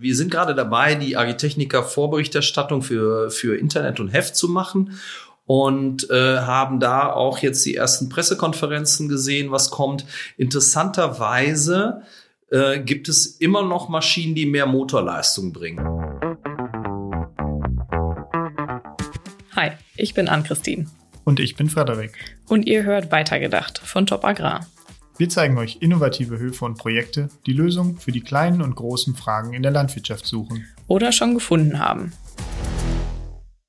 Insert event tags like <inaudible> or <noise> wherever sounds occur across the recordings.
Wir sind gerade dabei, die Agitechniker Vorberichterstattung für, für Internet und Heft zu machen und äh, haben da auch jetzt die ersten Pressekonferenzen gesehen, was kommt. Interessanterweise äh, gibt es immer noch Maschinen, die mehr Motorleistung bringen. Hi, ich bin Ann-Christine. Und ich bin Frederik. Und ihr hört Weitergedacht von Top Agrar. Wir zeigen euch innovative Höfe und Projekte, die Lösungen für die kleinen und großen Fragen in der Landwirtschaft suchen. Oder schon gefunden haben.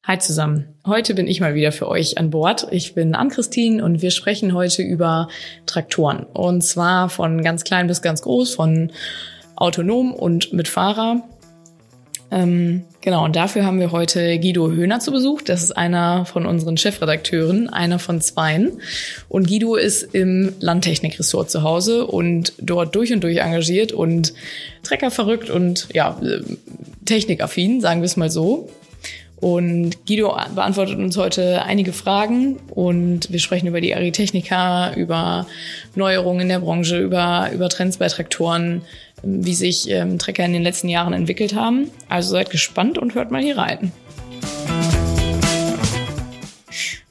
Hi zusammen. Heute bin ich mal wieder für euch an Bord. Ich bin Ann-Christine und wir sprechen heute über Traktoren. Und zwar von ganz klein bis ganz groß, von autonom und mit Fahrer. Ähm, genau, und dafür haben wir heute Guido Höhner zu Besuch. Das ist einer von unseren Chefredakteuren, einer von zweien. Und Guido ist im Landtechnikressort zu Hause und dort durch und durch engagiert und Trecker verrückt und ja, technikaffin, sagen wir es mal so. Und Guido beantwortet uns heute einige Fragen und wir sprechen über die Agritechnika, über Neuerungen in der Branche, über, über Trends bei Traktoren, wie sich ähm, Trecker in den letzten Jahren entwickelt haben. Also seid gespannt und hört mal hier rein.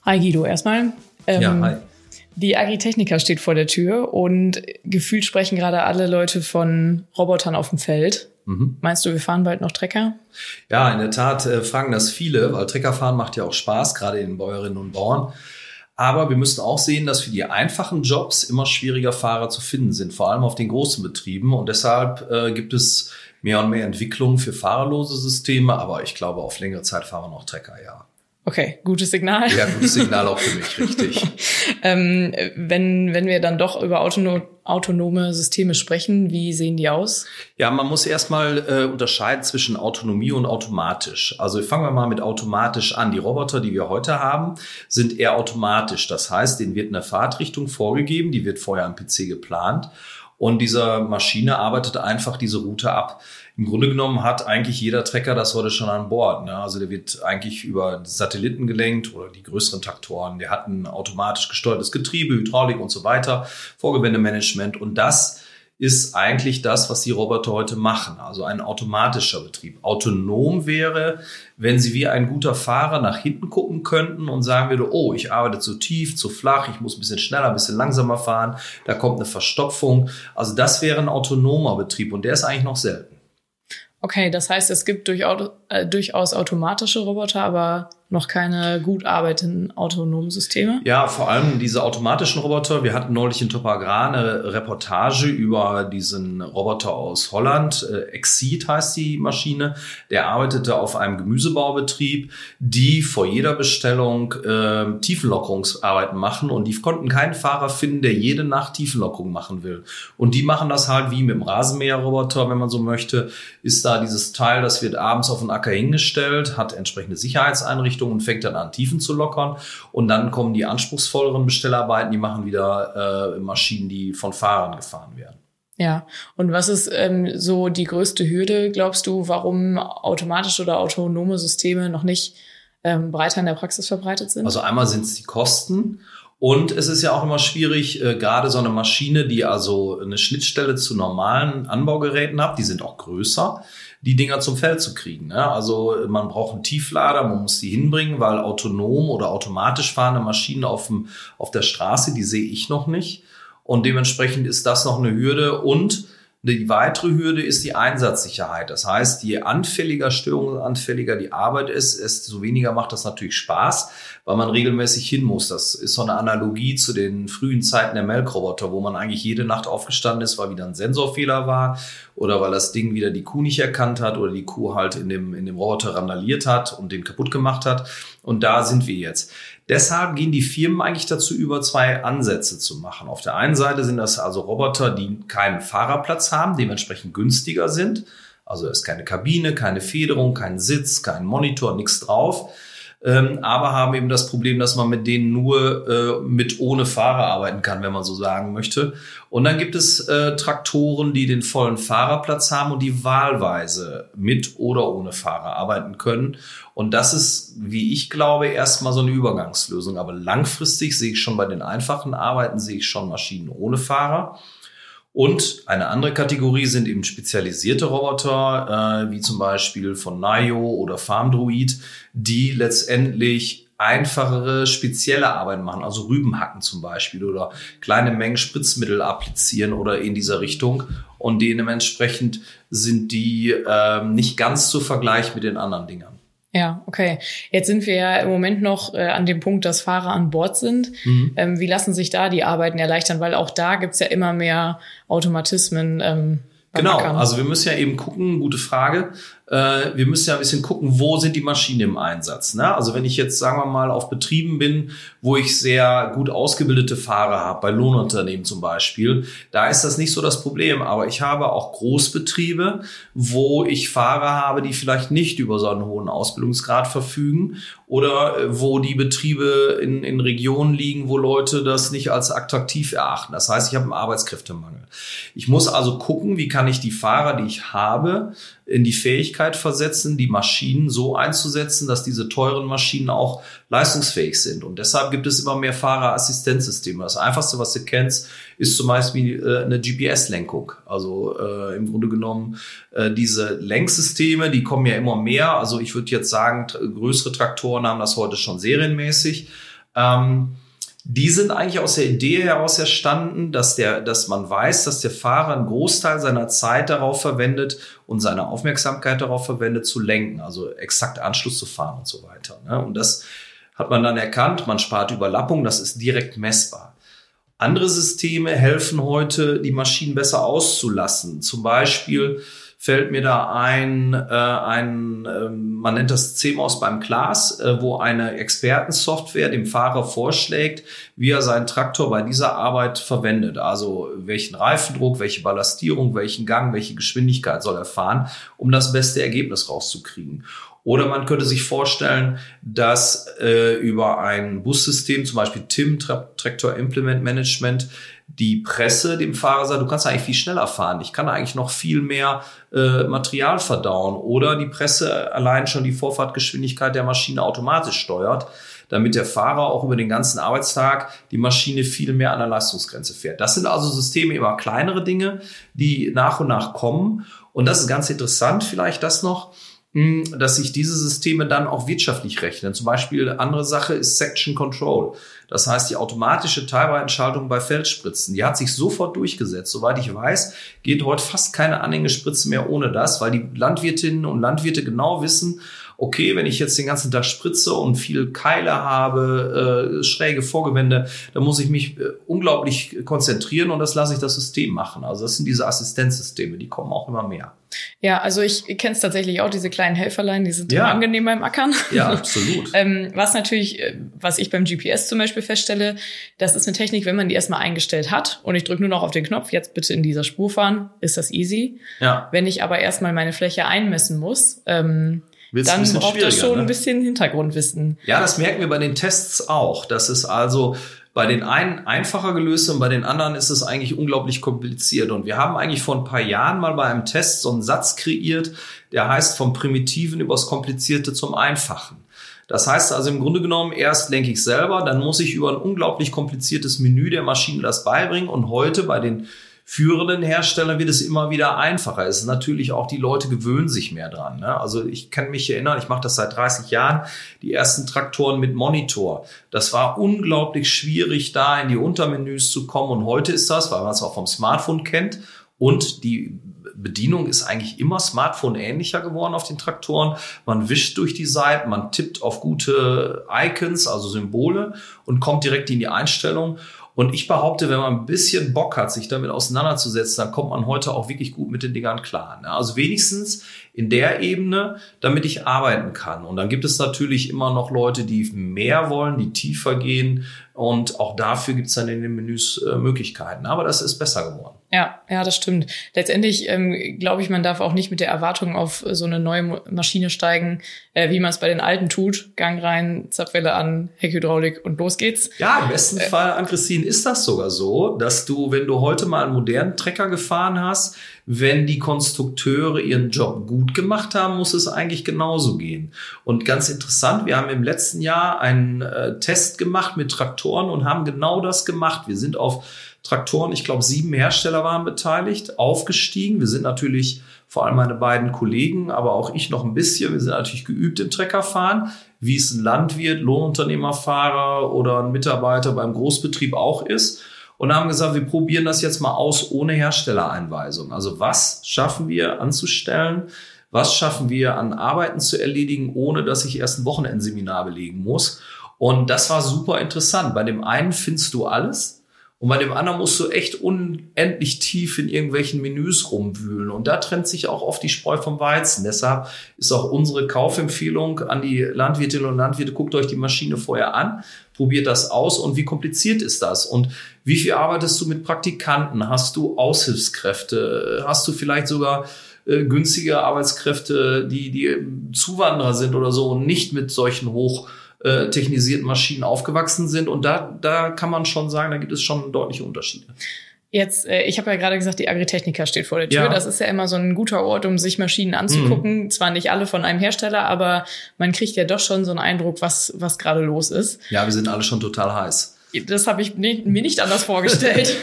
Hi Guido, erstmal. Ähm, ja, hi. Die Agritechnika steht vor der Tür und gefühlt sprechen gerade alle Leute von Robotern auf dem Feld. Mhm. Meinst du, wir fahren bald noch Trecker? Ja, in der Tat äh, fragen das viele, weil Treckerfahren macht ja auch Spaß, gerade den Bäuerinnen und Bauern. Aber wir müssen auch sehen, dass für die einfachen Jobs immer schwieriger Fahrer zu finden sind, vor allem auf den großen Betrieben. Und deshalb äh, gibt es mehr und mehr Entwicklungen für fahrerlose Systeme. Aber ich glaube, auf längere Zeit fahren wir noch Trecker, ja. Okay, gutes Signal. Ja, gutes Signal auch für mich, <laughs> richtig. ähm, wenn, wenn wir dann doch über autono autonome Systeme sprechen, wie sehen die aus? Ja, man muss erstmal äh, unterscheiden zwischen Autonomie und automatisch. Also fangen wir mal mit automatisch an. Die Roboter, die wir heute haben, sind eher automatisch. Das heißt, denen wird eine Fahrtrichtung vorgegeben, die wird vorher am PC geplant und dieser Maschine arbeitet einfach diese Route ab im Grunde genommen hat eigentlich jeder Trecker das heute schon an Bord. Ne? Also der wird eigentlich über Satelliten gelenkt oder die größeren Traktoren. Der hat ein automatisch gesteuertes Getriebe, Hydraulik und so weiter, Vorgewändemanagement und das ist eigentlich das, was die Roboter heute machen. Also ein automatischer Betrieb. Autonom wäre, wenn sie wie ein guter Fahrer nach hinten gucken könnten und sagen würde, oh, ich arbeite zu tief, zu flach, ich muss ein bisschen schneller, ein bisschen langsamer fahren, da kommt eine Verstopfung. Also das wäre ein autonomer Betrieb und der ist eigentlich noch selten. Okay, das heißt, es gibt durchaus, äh, durchaus automatische Roboter, aber noch keine gut arbeitenden autonomen Systeme? Ja, vor allem diese automatischen Roboter. Wir hatten neulich in Top Agrar eine Reportage über diesen Roboter aus Holland. Äh, Exceed heißt die Maschine. Der arbeitete auf einem Gemüsebaubetrieb, die vor jeder Bestellung äh, Tiefenlockerungsarbeiten machen und die konnten keinen Fahrer finden, der jede Nacht Tiefenlockerung machen will. Und die machen das halt wie mit dem Rasenmäherroboter, wenn man so möchte. Ist da dieses Teil, das wird abends auf den Acker hingestellt, hat entsprechende Sicherheitseinrichtungen Richtung und fängt dann an, Tiefen zu lockern. Und dann kommen die anspruchsvolleren Bestellarbeiten, die machen wieder äh, Maschinen, die von Fahrern gefahren werden. Ja, und was ist ähm, so die größte Hürde, glaubst du, warum automatische oder autonome Systeme noch nicht ähm, breiter in der Praxis verbreitet sind? Also einmal sind es die Kosten und es ist ja auch immer schwierig, äh, gerade so eine Maschine, die also eine Schnittstelle zu normalen Anbaugeräten hat, die sind auch größer die Dinger zum Feld zu kriegen. Ne? Also man braucht einen Tieflader, man muss die hinbringen, weil autonom oder automatisch fahrende Maschinen auf, dem, auf der Straße, die sehe ich noch nicht. Und dementsprechend ist das noch eine Hürde. Und die weitere Hürde ist die Einsatzsicherheit. Das heißt, je anfälliger, störungsanfälliger die Arbeit ist, desto weniger macht das natürlich Spaß, weil man regelmäßig hin muss. Das ist so eine Analogie zu den frühen Zeiten der Melkroboter, wo man eigentlich jede Nacht aufgestanden ist, weil wieder ein Sensorfehler war oder weil das Ding wieder die Kuh nicht erkannt hat oder die Kuh halt in dem, in dem Roboter randaliert hat und den kaputt gemacht hat. Und da sind wir jetzt. Deshalb gehen die Firmen eigentlich dazu über, zwei Ansätze zu machen. Auf der einen Seite sind das also Roboter, die keinen Fahrerplatz haben, dementsprechend günstiger sind. Also es ist keine Kabine, keine Federung, kein Sitz, kein Monitor, nichts drauf ähm, aber haben eben das Problem, dass man mit denen nur äh, mit ohne Fahrer arbeiten kann, wenn man so sagen möchte. Und dann gibt es äh, Traktoren, die den vollen Fahrerplatz haben und die wahlweise mit oder ohne Fahrer arbeiten können. Und das ist, wie ich glaube, erstmal so eine Übergangslösung. Aber langfristig sehe ich schon bei den einfachen Arbeiten, sehe ich schon Maschinen ohne Fahrer. Und eine andere Kategorie sind eben spezialisierte Roboter, äh, wie zum Beispiel von Nio oder FarmDroid, die letztendlich einfachere, spezielle Arbeiten machen, also Rüben hacken zum Beispiel oder kleine Mengen Spritzmittel applizieren oder in dieser Richtung. Und dementsprechend sind die äh, nicht ganz zu vergleichen mit den anderen Dingern. Ja, okay. Jetzt sind wir ja im Moment noch äh, an dem Punkt, dass Fahrer an Bord sind. Mhm. Ähm, wie lassen sich da die Arbeiten erleichtern? Weil auch da gibt's ja immer mehr Automatismen. Ähm, genau, also wir müssen ja eben gucken, gute Frage, äh, wir müssen ja ein bisschen gucken, wo sind die Maschinen im Einsatz. Ne? Also wenn ich jetzt, sagen wir mal, auf Betrieben bin, wo ich sehr gut ausgebildete Fahrer habe, bei Lohnunternehmen zum Beispiel, da ist das nicht so das Problem. Aber ich habe auch Großbetriebe, wo ich Fahrer habe, die vielleicht nicht über so einen hohen Ausbildungsgrad verfügen oder äh, wo die Betriebe in, in Regionen liegen, wo Leute das nicht als attraktiv erachten. Das heißt, ich habe einen Arbeitskräftemangel. Ich muss also gucken, wie kann ich die Fahrer, die ich habe, in die Fähigkeit versetzen, die Maschinen so einzusetzen, dass diese teuren Maschinen auch leistungsfähig sind. Und deshalb gibt es immer mehr Fahrerassistenzsysteme. Das einfachste, was du kennst, ist zum Beispiel äh, eine GPS-Lenkung. Also äh, im Grunde genommen äh, diese Lenksysteme, die kommen ja immer mehr. Also ich würde jetzt sagen, größere Traktoren haben das heute schon serienmäßig. Ähm, die sind eigentlich aus der Idee heraus erstanden, dass der, dass man weiß, dass der Fahrer einen Großteil seiner Zeit darauf verwendet und seine Aufmerksamkeit darauf verwendet, zu lenken, also exakt Anschluss zu fahren und so weiter. Ne? Und das hat man dann erkannt, man spart Überlappung, das ist direkt messbar. Andere Systeme helfen heute, die Maschinen besser auszulassen. Zum Beispiel fällt mir da ein, äh, ein äh, man nennt das CMOS beim Glas, äh, wo eine Expertensoftware dem Fahrer vorschlägt, wie er seinen Traktor bei dieser Arbeit verwendet. Also welchen Reifendruck, welche Ballastierung, welchen Gang, welche Geschwindigkeit soll er fahren, um das beste Ergebnis rauszukriegen. Oder man könnte sich vorstellen, dass äh, über ein Bussystem, zum Beispiel TIM, Tractor Implement Management, die Presse dem Fahrer sagt, du kannst eigentlich viel schneller fahren. Ich kann eigentlich noch viel mehr äh, Material verdauen. Oder die Presse allein schon die Vorfahrtgeschwindigkeit der Maschine automatisch steuert, damit der Fahrer auch über den ganzen Arbeitstag die Maschine viel mehr an der Leistungsgrenze fährt. Das sind also Systeme, immer kleinere Dinge, die nach und nach kommen. Und das ist ganz interessant, vielleicht das noch dass sich diese Systeme dann auch wirtschaftlich rechnen. Zum Beispiel andere Sache ist Section Control. Das heißt, die automatische Teilweitentschaltung bei Feldspritzen, die hat sich sofort durchgesetzt. Soweit ich weiß, geht heute fast keine Anhängespritze mehr ohne das, weil die Landwirtinnen und Landwirte genau wissen, okay, wenn ich jetzt den ganzen Tag spritze und viel Keile habe, äh, schräge Vorgewände, dann muss ich mich äh, unglaublich konzentrieren und das lasse ich das System machen. Also das sind diese Assistenzsysteme, die kommen auch immer mehr. Ja, also ich kenne es tatsächlich auch, diese kleinen Helferlein, die sind ja. angenehm beim Ackern. Ja, absolut. <laughs> ähm, was natürlich, äh, was ich beim GPS zum Beispiel feststelle, das ist eine Technik, wenn man die erstmal eingestellt hat und ich drücke nur noch auf den Knopf, jetzt bitte in dieser Spur fahren, ist das easy. Ja. Wenn ich aber erstmal meine Fläche einmessen muss, ähm, Wird's dann braucht das schon ne? ein bisschen Hintergrundwissen. Ja, das merken wir bei den Tests auch. Das ist also bei den einen einfacher gelöst und bei den anderen ist es eigentlich unglaublich kompliziert. Und wir haben eigentlich vor ein paar Jahren mal bei einem Test so einen Satz kreiert, der heißt vom Primitiven übers Komplizierte zum Einfachen. Das heißt also im Grunde genommen, erst lenke ich selber, dann muss ich über ein unglaublich kompliziertes Menü der Maschine das beibringen. Und heute bei den führenden Herstellern wird es immer wieder einfacher. Es ist natürlich auch, die Leute gewöhnen sich mehr dran. Ne? Also ich kann mich erinnern, ich mache das seit 30 Jahren, die ersten Traktoren mit Monitor. Das war unglaublich schwierig, da in die Untermenüs zu kommen. Und heute ist das, weil man es auch vom Smartphone kennt und die Bedienung ist eigentlich immer Smartphone ähnlicher geworden auf den Traktoren. Man wischt durch die Seiten, man tippt auf gute Icons, also Symbole und kommt direkt in die Einstellung. Und ich behaupte, wenn man ein bisschen Bock hat, sich damit auseinanderzusetzen, dann kommt man heute auch wirklich gut mit den Dingern klar. Ne? Also wenigstens in der Ebene, damit ich arbeiten kann. Und dann gibt es natürlich immer noch Leute, die mehr wollen, die tiefer gehen. Und auch dafür gibt es dann in den Menüs äh, Möglichkeiten. Aber das ist besser geworden. Ja, ja, das stimmt. Letztendlich ähm, glaube ich, man darf auch nicht mit der Erwartung auf so eine neue Maschine steigen, äh, wie man es bei den alten tut. Gang rein, Zapfwelle an, Heckhydraulik und los geht's. Ja, im besten äh, Fall, an Christine, ist das sogar so, dass du, wenn du heute mal einen modernen Trecker gefahren hast, wenn die Konstrukteure ihren Job gut gemacht haben, muss es eigentlich genauso gehen. Und ganz interessant, wir haben im letzten Jahr einen äh, Test gemacht mit Traktoren und haben genau das gemacht. Wir sind auf Traktoren. Ich glaube, sieben Hersteller waren beteiligt, aufgestiegen. Wir sind natürlich vor allem meine beiden Kollegen, aber auch ich noch ein bisschen. Wir sind natürlich geübt im Treckerfahren, wie es ein Landwirt, Lohnunternehmerfahrer oder ein Mitarbeiter beim Großbetrieb auch ist. Und haben gesagt, wir probieren das jetzt mal aus ohne Herstellereinweisung. Also was schaffen wir anzustellen? Was schaffen wir an Arbeiten zu erledigen, ohne dass ich erst ein Wochenendseminar belegen muss? Und das war super interessant. Bei dem einen findest du alles. Und bei dem anderen musst du echt unendlich tief in irgendwelchen Menüs rumwühlen. Und da trennt sich auch oft die Spreu vom Weizen. Deshalb ist auch unsere Kaufempfehlung an die Landwirtinnen und Landwirte, guckt euch die Maschine vorher an, probiert das aus und wie kompliziert ist das? Und wie viel arbeitest du mit Praktikanten? Hast du Aushilfskräfte? Hast du vielleicht sogar äh, günstige Arbeitskräfte, die, die Zuwanderer sind oder so und nicht mit solchen hoch äh, technisierten Maschinen aufgewachsen sind. Und da, da kann man schon sagen, da gibt es schon deutliche Unterschiede. Jetzt, äh, ich habe ja gerade gesagt, die Agritechnica steht vor der Tür. Ja. Das ist ja immer so ein guter Ort, um sich Maschinen anzugucken. Zwar nicht alle von einem Hersteller, aber man kriegt ja doch schon so einen Eindruck, was, was gerade los ist. Ja, wir sind alle schon total heiß. Das habe ich ni- mir nicht anders vorgestellt.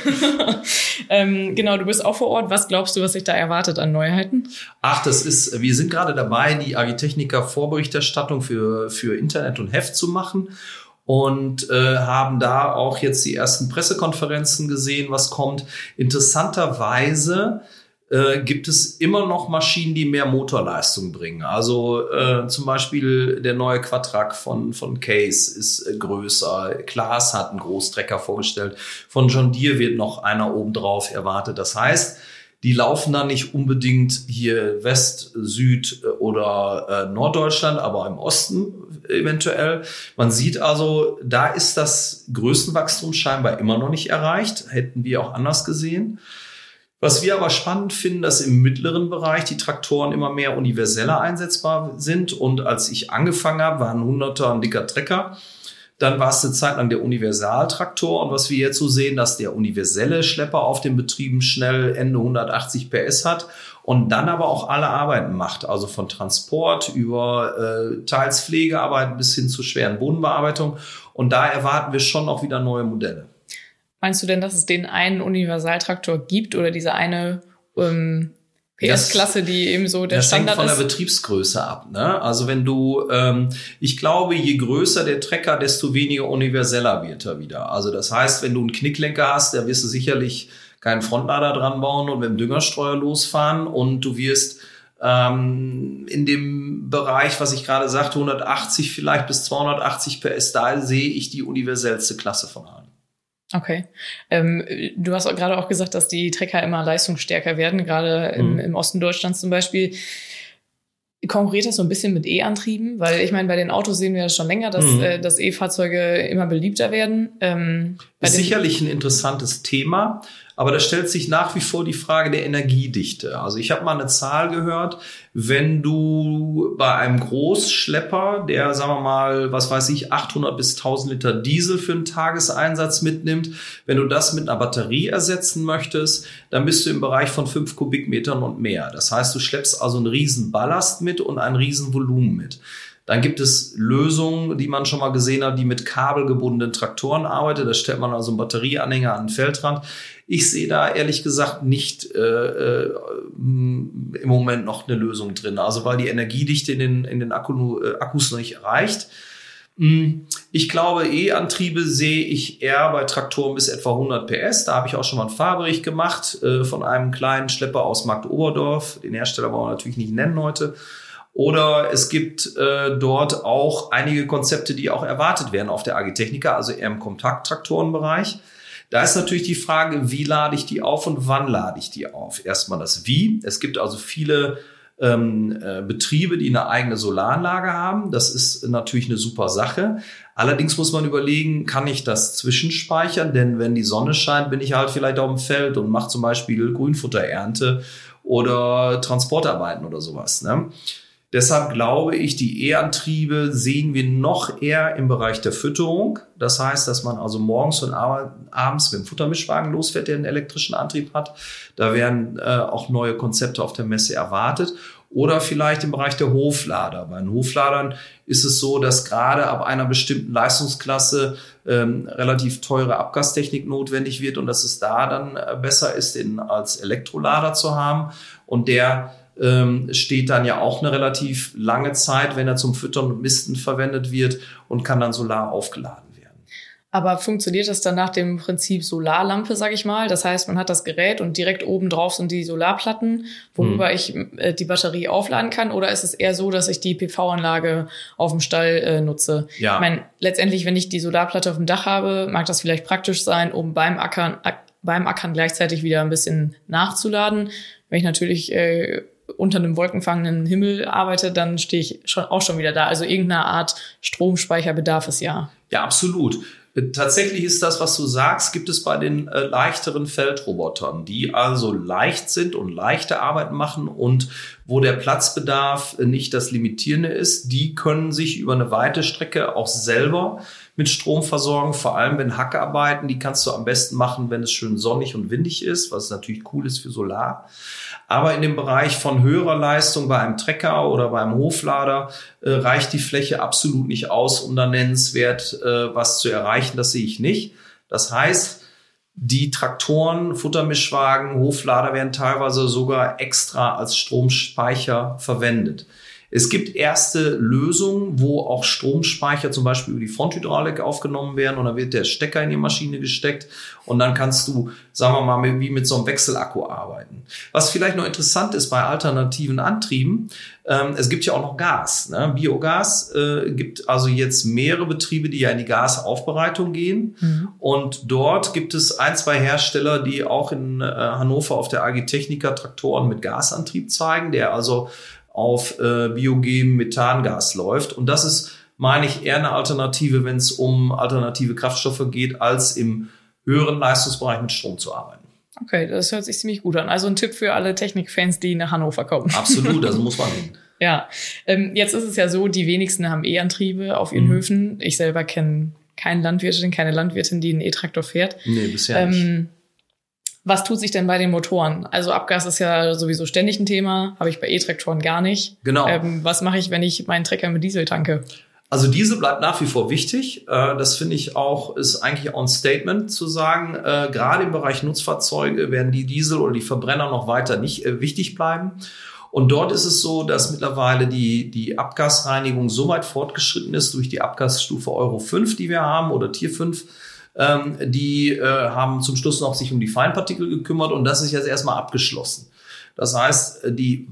<laughs> ähm, genau, du bist auch vor Ort. Was glaubst du, was sich da erwartet an Neuheiten? Ach, das ist, wir sind gerade dabei, die Agritechnica Vorberichterstattung für, für Internet und Heft zu machen und äh, haben da auch jetzt die ersten Pressekonferenzen gesehen, was kommt. Interessanterweise äh, gibt es immer noch Maschinen, die mehr Motorleistung bringen. Also äh, zum Beispiel der neue Quatrac von, von Case ist äh, größer. Klaas hat einen Großtrecker vorgestellt. Von John Deere wird noch einer obendrauf erwartet. Das heißt, die laufen dann nicht unbedingt hier West, Süd oder äh, Norddeutschland, aber im Osten eventuell. Man sieht also, da ist das Größenwachstum scheinbar immer noch nicht erreicht. Hätten wir auch anders gesehen. Was wir aber spannend finden, dass im mittleren Bereich die Traktoren immer mehr universeller einsetzbar sind. Und als ich angefangen habe, waren 100er ein dicker Trecker. Dann war es eine Zeit lang der Universaltraktor. Und was wir jetzt so sehen, dass der universelle Schlepper auf den Betrieben schnell Ende 180 PS hat und dann aber auch alle Arbeiten macht. Also von Transport über äh, teils Pflegearbeit bis hin zur schweren Bodenbearbeitung. Und da erwarten wir schon auch wieder neue Modelle. Meinst du denn, dass es den einen Universaltraktor gibt oder diese eine ähm, PS-Klasse, die eben so der das hängt Standard von der? Betriebsgröße ab. Ne? Also wenn du, ähm, ich glaube, je größer der Trecker, desto weniger universeller wird er wieder. Also das heißt, wenn du einen Knicklenker hast, da wirst du sicherlich keinen Frontlader dran bauen und mit dem Düngerstreuer losfahren und du wirst ähm, in dem Bereich, was ich gerade sagte, 180 vielleicht bis 280 PS, da sehe ich die universellste Klasse von allen. Okay. Ähm, du hast auch gerade auch gesagt, dass die Trecker immer leistungsstärker werden, gerade im, Mhm. im Osten Deutschlands zum Beispiel. Konkurriert das so ein bisschen mit E-Antrieben? Weil ich meine, bei den Autos sehen wir ja schon länger, dass, Mhm. äh, dass E-Fahrzeuge immer beliebter werden. Ähm, sicherlich ein interessantes Thema, aber da stellt sich nach wie vor die Frage der Energiedichte. Also ich habe mal eine Zahl gehört, wenn du bei einem Großschlepper, der, sagen wir mal, was weiß ich, 800 bis 1000 Liter Diesel für einen Tageseinsatz mitnimmt, wenn du das mit einer Batterie ersetzen möchtest, dann bist du im Bereich von 5 Kubikmetern und mehr. Das heißt, du schleppst also einen riesen Ballast mit und ein riesen Volumen mit. Dann gibt es Lösungen, die man schon mal gesehen hat, die mit kabelgebundenen Traktoren arbeiten. Da stellt man also einen Batterieanhänger an den Feldrand. Ich sehe da ehrlich gesagt nicht äh, äh, im Moment noch eine Lösung drin. Also weil die Energiedichte in den, in den Akku, äh, Akkus noch nicht erreicht. Mm, Ich glaube, E-Antriebe sehe ich eher bei Traktoren bis etwa 100 PS. Da habe ich auch schon mal einen Fahrbericht gemacht äh, von einem kleinen Schlepper aus Markt Oberdorf. Den Hersteller wollen wir natürlich nicht nennen heute. Oder es gibt äh, dort auch einige Konzepte, die auch erwartet werden auf der Agitechnica, also eher im Kompakttraktorenbereich. Da ist natürlich die Frage, wie lade ich die auf und wann lade ich die auf? Erstmal das Wie. Es gibt also viele ähm, äh, Betriebe, die eine eigene Solaranlage haben. Das ist natürlich eine super Sache. Allerdings muss man überlegen, kann ich das zwischenspeichern? Denn wenn die Sonne scheint, bin ich halt vielleicht auf dem Feld und mache zum Beispiel Grünfutterernte oder Transportarbeiten oder sowas. Ne? Deshalb glaube ich, die E-Antriebe sehen wir noch eher im Bereich der Fütterung. Das heißt, dass man also morgens und ab- abends mit dem Futtermischwagen losfährt, der einen elektrischen Antrieb hat. Da werden äh, auch neue Konzepte auf der Messe erwartet. oder vielleicht im Bereich der Hoflader. Bei den Hofladern ist es so, dass gerade ab einer bestimmten Leistungsklasse ähm, relativ teure Abgastechnik notwendig wird und dass es da dann äh, besser ist, den als Elektrolader zu haben. Und der ähm, steht dann ja auch eine relativ lange Zeit, wenn er zum Füttern und Misten verwendet wird und kann dann solar aufgeladen aber funktioniert das dann nach dem Prinzip Solarlampe, sag ich mal? Das heißt, man hat das Gerät und direkt oben drauf sind die Solarplatten, worüber hm. ich äh, die Batterie aufladen kann? Oder ist es eher so, dass ich die PV-Anlage auf dem Stall äh, nutze? Ja. Ich meine, letztendlich, wenn ich die Solarplatte auf dem Dach habe, mag das vielleicht praktisch sein, um beim Ackern, beim Ackern gleichzeitig wieder ein bisschen nachzuladen. Wenn ich natürlich äh, unter einem wolkenfangenden Himmel arbeite, dann stehe ich schon, auch schon wieder da. Also irgendeine Art Stromspeicher bedarf ja. Ja, absolut. Tatsächlich ist das, was du sagst, gibt es bei den äh, leichteren Feldrobotern, die also leicht sind und leichte Arbeiten machen und wo der Platzbedarf nicht das Limitierende ist. Die können sich über eine weite Strecke auch selber mit Strom versorgen, vor allem wenn Hackarbeiten, die kannst du am besten machen, wenn es schön sonnig und windig ist, was natürlich cool ist für Solar. Aber in dem Bereich von höherer Leistung bei einem Trecker oder beim Hoflader äh, reicht die Fläche absolut nicht aus, um da nennenswert äh, was zu erreichen. Das sehe ich nicht. Das heißt, die Traktoren, Futtermischwagen, Hoflader werden teilweise sogar extra als Stromspeicher verwendet. Es gibt erste Lösungen, wo auch Stromspeicher zum Beispiel über die Fronthydraulik aufgenommen werden und dann wird der Stecker in die Maschine gesteckt und dann kannst du, sagen wir mal, wie mit so einem Wechselakku arbeiten. Was vielleicht noch interessant ist bei alternativen Antrieben, ähm, es gibt ja auch noch Gas. Ne? Biogas äh, gibt also jetzt mehrere Betriebe, die ja in die Gasaufbereitung gehen. Mhm. Und dort gibt es ein, zwei Hersteller, die auch in äh, Hannover auf der AG Techniker Traktoren mit Gasantrieb zeigen, der also auf äh, biogenem Methangas läuft. Und das ist, meine ich, eher eine Alternative, wenn es um alternative Kraftstoffe geht, als im höheren Leistungsbereich mit Strom zu arbeiten. Okay, das hört sich ziemlich gut an. Also ein Tipp für alle Technikfans, die nach Hannover kommen. Absolut, also <laughs> muss man hin. ja, ähm, jetzt ist es ja so, die wenigsten haben E-Antriebe auf ihren mhm. Höfen. Ich selber kenne keine Landwirtin, keine Landwirtin, die einen E-Traktor fährt. Nee, bisher ähm, nicht. Was tut sich denn bei den Motoren? Also Abgas ist ja sowieso ständig ein Thema, habe ich bei E-Traktoren gar nicht. Genau. Ähm, was mache ich, wenn ich meinen Trecker mit Diesel tanke? Also Diesel bleibt nach wie vor wichtig. Äh, das finde ich auch, ist eigentlich auch ein Statement zu sagen, äh, gerade im Bereich Nutzfahrzeuge werden die Diesel oder die Verbrenner noch weiter nicht äh, wichtig bleiben. Und dort ist es so, dass mittlerweile die, die Abgasreinigung so weit fortgeschritten ist durch die Abgasstufe Euro 5, die wir haben, oder Tier 5, ähm, die äh, haben zum Schluss noch sich um die Feinpartikel gekümmert und das ist jetzt erstmal abgeschlossen. Das heißt, die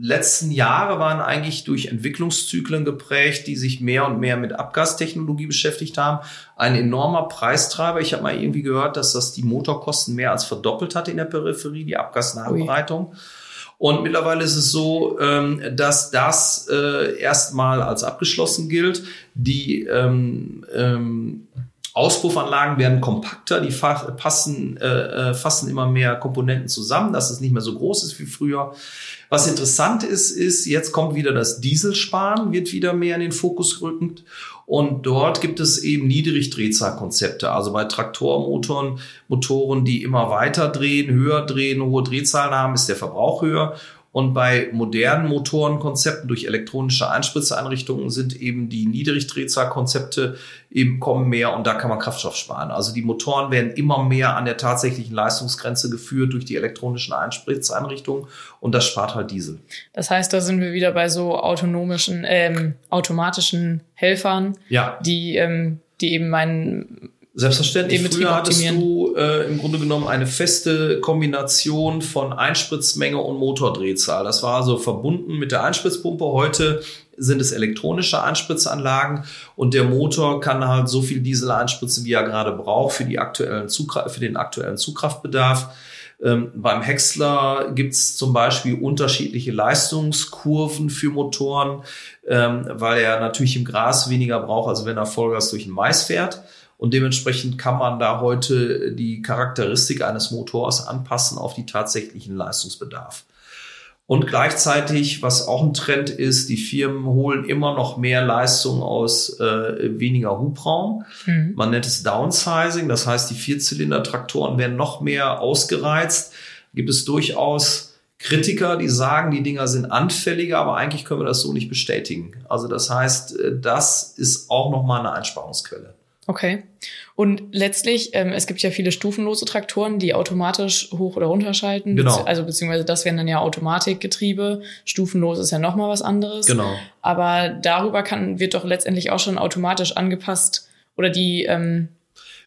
letzten Jahre waren eigentlich durch Entwicklungszyklen geprägt, die sich mehr und mehr mit Abgastechnologie beschäftigt haben. Ein enormer Preistreiber. Ich habe mal irgendwie gehört, dass das die Motorkosten mehr als verdoppelt hat in der Peripherie, die Abgasnachbereitung. Und mittlerweile ist es so, ähm, dass das äh, erstmal als abgeschlossen gilt. Die ähm, ähm, Auspuffanlagen werden kompakter, die passen, äh, äh, fassen immer mehr Komponenten zusammen, dass es nicht mehr so groß ist wie früher. Was interessant ist, ist, jetzt kommt wieder das Dieselsparen, wird wieder mehr in den Fokus gerückt. Und dort gibt es eben Niedrigdrehzahlkonzepte. Also bei Traktormotoren, Motoren, die immer weiter drehen, höher drehen, hohe Drehzahlen haben, ist der Verbrauch höher. Und bei modernen Motorenkonzepten durch elektronische Einspritzeinrichtungen sind eben die Niedrigdrehzahlkonzepte eben kommen mehr und da kann man Kraftstoff sparen. Also die Motoren werden immer mehr an der tatsächlichen Leistungsgrenze geführt durch die elektronischen Einspritzeinrichtungen und das spart halt Diesel. Das heißt, da sind wir wieder bei so autonomischen, ähm, automatischen Helfern, ja. die, ähm, die eben meinen Selbstverständlich. Früher hattest du äh, im Grunde genommen eine feste Kombination von Einspritzmenge und Motordrehzahl. Das war also verbunden mit der Einspritzpumpe. Heute sind es elektronische Einspritzanlagen und der Motor kann halt so viel Diesel einspritzen, wie er gerade braucht für, die aktuellen Zugkraft, für den aktuellen Zugkraftbedarf. Ähm, beim Häcksler gibt's zum Beispiel unterschiedliche Leistungskurven für Motoren, ähm, weil er natürlich im Gras weniger braucht, als wenn er Vollgas durch den Mais fährt. Und dementsprechend kann man da heute die Charakteristik eines Motors anpassen auf die tatsächlichen Leistungsbedarf. Und gleichzeitig, was auch ein Trend ist, die Firmen holen immer noch mehr Leistung aus äh, weniger Hubraum. Mhm. Man nennt es Downsizing, das heißt, die Vierzylinder-Traktoren werden noch mehr ausgereizt. Gibt es durchaus Kritiker, die sagen, die Dinger sind anfälliger, aber eigentlich können wir das so nicht bestätigen. Also das heißt, äh, das ist auch nochmal eine Einsparungsquelle. Okay. Und letztlich, ähm, es gibt ja viele stufenlose Traktoren, die automatisch hoch- oder runterschalten. Genau. Also beziehungsweise das wären dann ja Automatikgetriebe. Stufenlos ist ja nochmal was anderes. Genau. Aber darüber kann, wird doch letztendlich auch schon automatisch angepasst oder die, ähm,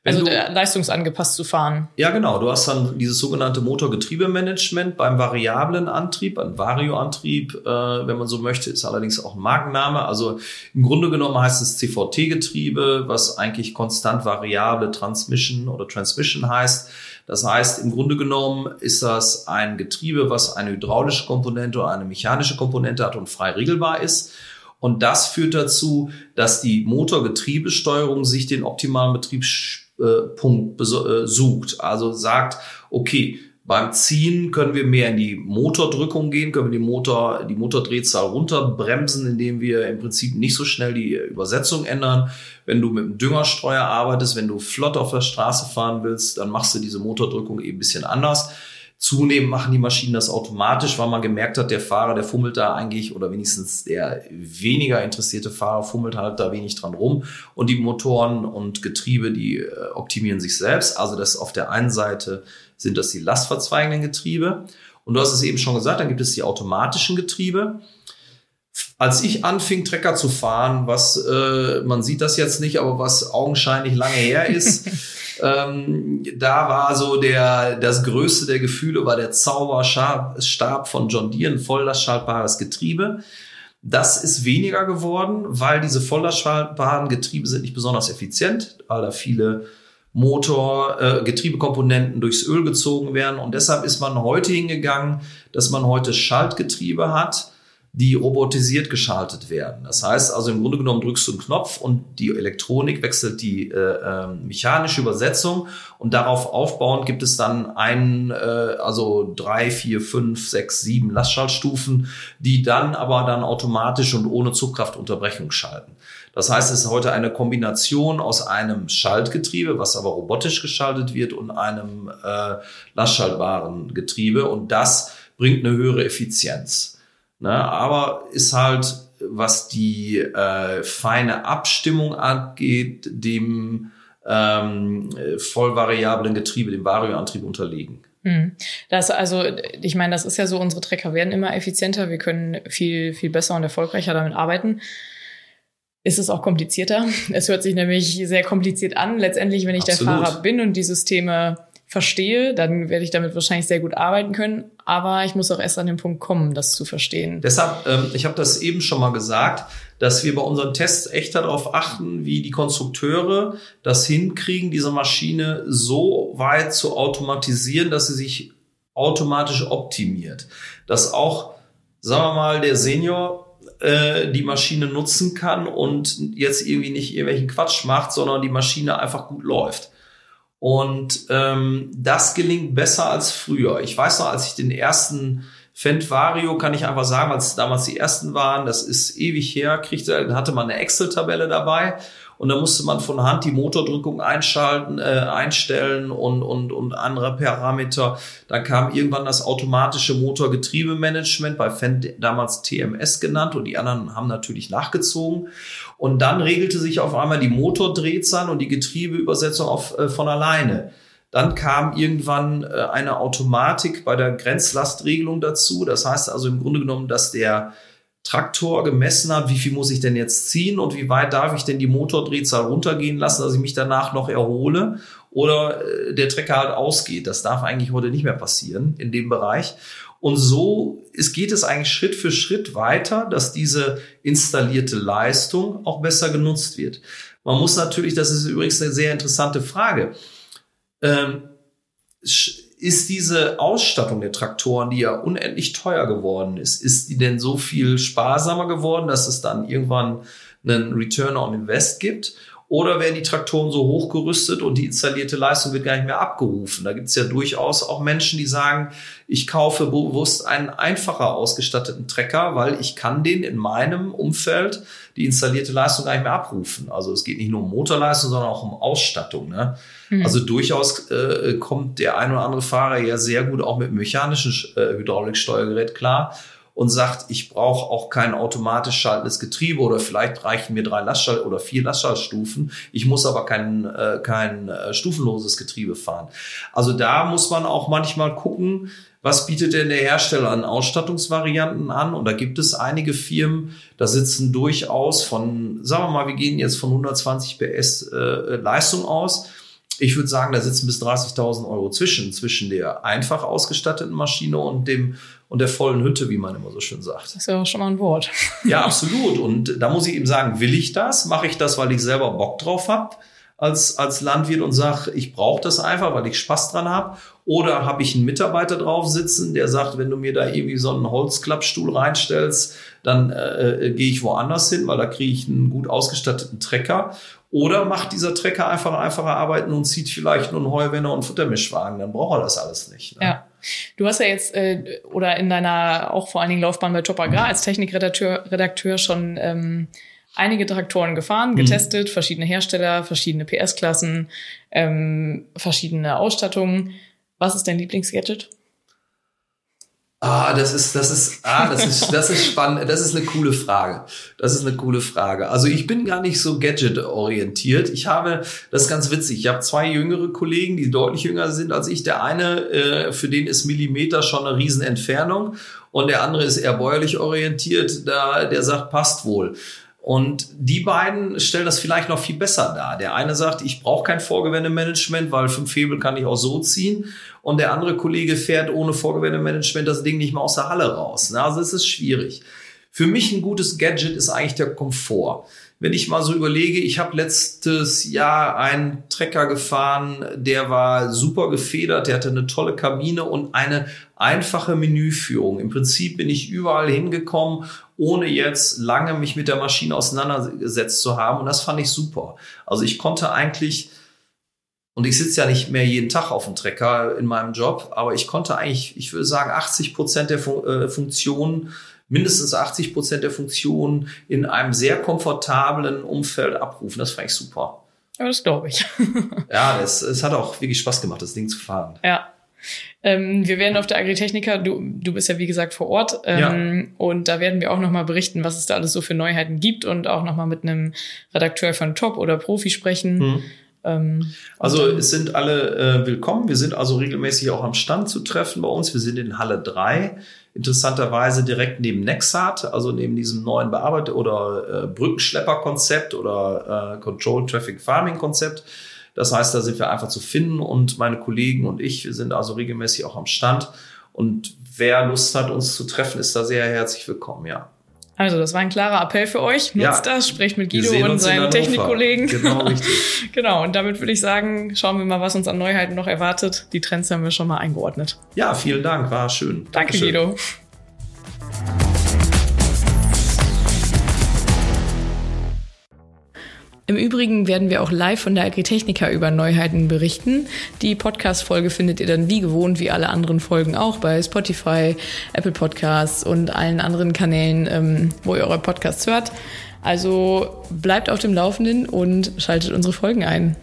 also du- leistungsangepasst zu fahren. Ja, genau. Du hast dann dieses sogenannte Motorgetriebemanagement beim variablen Antrieb, ein Varioantrieb, äh, wenn man so möchte, ist allerdings auch ein Markenname. Also im Grunde genommen heißt es CVT-Getriebe, was eigentlich konstant variable Transmission oder Transmission heißt. Das heißt, im Grunde genommen ist das ein Getriebe, was eine hydraulische Komponente oder eine mechanische Komponente hat und frei regelbar ist. Und das führt dazu, dass die Motorgetriebesteuerung sich den optimalen Betriebspunkt beso- äh, sucht. Also sagt, okay, beim Ziehen können wir mehr in die Motordrückung gehen, können wir die Motor, die Motordrehzahl runterbremsen, indem wir im Prinzip nicht so schnell die Übersetzung ändern. Wenn du mit dem Düngerstreuer arbeitest, wenn du flott auf der Straße fahren willst, dann machst du diese Motordrückung eben ein bisschen anders. Zunehmend machen die Maschinen das automatisch, weil man gemerkt hat, der Fahrer, der fummelt da eigentlich, oder wenigstens der weniger interessierte Fahrer fummelt halt da wenig dran rum. Und die Motoren und Getriebe, die äh, optimieren sich selbst. Also das auf der einen Seite sind das die lastverzweigenden Getriebe. Und du hast es eben schon gesagt, dann gibt es die automatischen Getriebe. Als ich anfing, Trecker zu fahren, was äh, man sieht das jetzt nicht, aber was augenscheinlich lange her ist, <laughs> ähm, da war so der das größte der Gefühle war der Zauberstab von John Deere, ein volllastschaltbares Getriebe. Das ist weniger geworden, weil diese volllastschaltbaren Getriebe sind nicht besonders effizient, weil da viele Motor, äh, Getriebekomponenten durchs Öl gezogen werden. Und deshalb ist man heute hingegangen, dass man heute Schaltgetriebe hat, die robotisiert geschaltet werden. Das heißt also im Grunde genommen drückst du einen Knopf und die Elektronik wechselt die äh, äh, mechanische Übersetzung und darauf aufbauend gibt es dann ein, äh, also drei, vier, fünf, sechs, sieben Lastschaltstufen, die dann aber dann automatisch und ohne Zugkraftunterbrechung schalten. Das heißt, es ist heute eine Kombination aus einem Schaltgetriebe, was aber robotisch geschaltet wird, und einem äh, lastschaltbaren Getriebe. Und das bringt eine höhere Effizienz. Ne? Aber ist halt, was die äh, feine Abstimmung angeht, dem ähm, vollvariablen Getriebe, dem Varioantrieb unterlegen. Hm. Das also, ich meine, das ist ja so, unsere Trecker werden immer effizienter, wir können viel, viel besser und erfolgreicher damit arbeiten. Ist es auch komplizierter? Es hört sich nämlich sehr kompliziert an. Letztendlich, wenn ich Absolut. der Fahrer bin und die Systeme verstehe, dann werde ich damit wahrscheinlich sehr gut arbeiten können. Aber ich muss auch erst an den Punkt kommen, das zu verstehen. Deshalb, ähm, ich habe das eben schon mal gesagt, dass wir bei unseren Tests echt darauf achten, wie die Konstrukteure das hinkriegen, diese Maschine so weit zu automatisieren, dass sie sich automatisch optimiert. Dass auch, sagen wir mal, der Senior äh, die Maschine nutzen kann und jetzt irgendwie nicht irgendwelchen Quatsch macht, sondern die Maschine einfach gut läuft. Und ähm, das gelingt besser als früher. Ich weiß noch, als ich den ersten Fendt Vario, kann ich einfach sagen, als damals die ersten waren, das ist ewig her, kriegte, hatte man eine Excel-Tabelle dabei und da musste man von Hand die Motordrückung einschalten, äh, einstellen und, und, und andere Parameter. Dann kam irgendwann das automatische Motorgetriebemanagement, bei Fendt damals TMS genannt und die anderen haben natürlich nachgezogen. Und dann regelte sich auf einmal die Motordrehzahl und die Getriebeübersetzung auf, äh, von alleine. Dann kam irgendwann äh, eine Automatik bei der Grenzlastregelung dazu. Das heißt also im Grunde genommen, dass der Traktor gemessen hat, wie viel muss ich denn jetzt ziehen und wie weit darf ich denn die Motordrehzahl runtergehen lassen, dass ich mich danach noch erhole oder äh, der Trecker halt ausgeht. Das darf eigentlich heute nicht mehr passieren in dem Bereich. Und so es geht es eigentlich Schritt für Schritt weiter, dass diese installierte Leistung auch besser genutzt wird. Man muss natürlich, das ist übrigens eine sehr interessante Frage, ähm, ist diese Ausstattung der Traktoren, die ja unendlich teuer geworden ist, ist die denn so viel sparsamer geworden, dass es dann irgendwann einen Return on Invest gibt? Oder werden die Traktoren so hochgerüstet und die installierte Leistung wird gar nicht mehr abgerufen? Da gibt es ja durchaus auch Menschen, die sagen, ich kaufe bewusst einen einfacher ausgestatteten Trecker, weil ich kann den in meinem Umfeld die installierte Leistung gar nicht mehr abrufen. Also es geht nicht nur um Motorleistung, sondern auch um Ausstattung. Ne? Mhm. Also durchaus äh, kommt der ein oder andere Fahrer ja sehr gut auch mit mechanischen äh, Hydrauliksteuergerät klar und sagt, ich brauche auch kein automatisch schaltendes Getriebe oder vielleicht reichen mir drei Lastschalt oder vier Lastschaltstufen. Ich muss aber kein, äh, kein äh, stufenloses Getriebe fahren. Also da muss man auch manchmal gucken, was bietet denn der Hersteller an Ausstattungsvarianten an? Und da gibt es einige Firmen, da sitzen durchaus von, sagen wir mal, wir gehen jetzt von 120 PS äh, Leistung aus ich würde sagen, da sitzen bis 30.000 Euro zwischen, zwischen der einfach ausgestatteten Maschine und dem und der vollen Hütte, wie man immer so schön sagt. Das ist ja auch schon mal ein Wort. <laughs> Ja, absolut. Und da muss ich eben sagen, will ich das? Mache ich das, weil ich selber Bock drauf habe als, als Landwirt und sage, ich brauche das einfach, weil ich Spaß dran habe? Oder habe ich einen Mitarbeiter drauf sitzen, der sagt, wenn du mir da irgendwie so einen Holzklappstuhl reinstellst, dann äh, äh gehe ich woanders hin, weil da kriege ich einen gut ausgestatteten Trecker. Oder macht dieser Trecker einfach einfacher arbeiten und zieht vielleicht nur einen Heuwender und Futtermischwagen, dann braucht er das alles nicht. Ne? Ja. Du hast ja jetzt äh, oder in deiner auch vor allen Dingen Laufbahn bei Top Agrar als Technikredakteur Redakteur schon ähm, einige Traktoren gefahren, mhm. getestet, mhm. verschiedene Hersteller, verschiedene PS-Klassen, ähm, verschiedene Ausstattungen. Was ist dein Lieblingsgadget? Ah, das ist, das ist, ah, das ist, das ist spannend. Das ist eine coole Frage. Das ist eine coole Frage. Also ich bin gar nicht so Gadget-orientiert. Ich habe, das ist ganz witzig. Ich habe zwei jüngere Kollegen, die deutlich jünger sind als ich. Der eine, äh, für den ist Millimeter schon eine Riesenentfernung und der andere ist eher bäuerlich orientiert. Da, der sagt, passt wohl. Und die beiden stellen das vielleicht noch viel besser dar. Der eine sagt, ich brauche kein Vorgewändemanagement, weil fünf Hebel kann ich auch so ziehen. Und der andere Kollege fährt ohne Vorgewändemanagement das Ding nicht mehr aus der Halle raus. Also es ist schwierig. Für mich ein gutes Gadget ist eigentlich der Komfort. Wenn ich mal so überlege, ich habe letztes Jahr einen Trecker gefahren, der war super gefedert, der hatte eine tolle Kabine und eine einfache Menüführung. Im Prinzip bin ich überall hingekommen, ohne jetzt lange mich mit der Maschine auseinandergesetzt zu haben und das fand ich super. Also ich konnte eigentlich und ich sitze ja nicht mehr jeden Tag auf dem Trecker in meinem Job, aber ich konnte eigentlich, ich würde sagen, 80 Prozent der äh, Funktionen mindestens 80 Prozent der Funktionen in einem sehr komfortablen Umfeld abrufen. Das fand ich super. Ja, das glaube ich. <laughs> ja, es, es hat auch wirklich Spaß gemacht, das Ding zu fahren. Ja. Ähm, wir werden auf der Agritechnica, du, du bist ja wie gesagt vor Ort, ähm, ja. und da werden wir auch nochmal berichten, was es da alles so für Neuheiten gibt und auch nochmal mit einem Redakteur von Top oder Profi sprechen. Hm. Ähm, also es sind alle äh, willkommen. Wir sind also regelmäßig auch am Stand zu treffen bei uns. Wir sind in Halle 3 interessanterweise direkt neben Nexat, also neben diesem neuen Bearbeit- oder äh, Brückenschlepper-Konzept oder äh, Control Traffic Farming Konzept. Das heißt, da sind wir einfach zu finden und meine Kollegen und ich sind also regelmäßig auch am Stand. Und wer Lust hat, uns zu treffen, ist da sehr herzlich willkommen, ja. Also, das war ein klarer Appell für euch. Nutzt ja. das, sprecht mit Guido und seinen Technikkollegen. Genau, <laughs> richtig. genau, und damit würde ich sagen, schauen wir mal, was uns an Neuheiten noch erwartet. Die Trends haben wir schon mal eingeordnet. Ja, vielen Dank, war schön. Danke, Dankeschön. Guido. Im Übrigen werden wir auch live von der Agritechnica über Neuheiten berichten. Die Podcast-Folge findet ihr dann wie gewohnt, wie alle anderen Folgen auch bei Spotify, Apple Podcasts und allen anderen Kanälen, ähm, wo ihr eure Podcasts hört. Also bleibt auf dem Laufenden und schaltet unsere Folgen ein.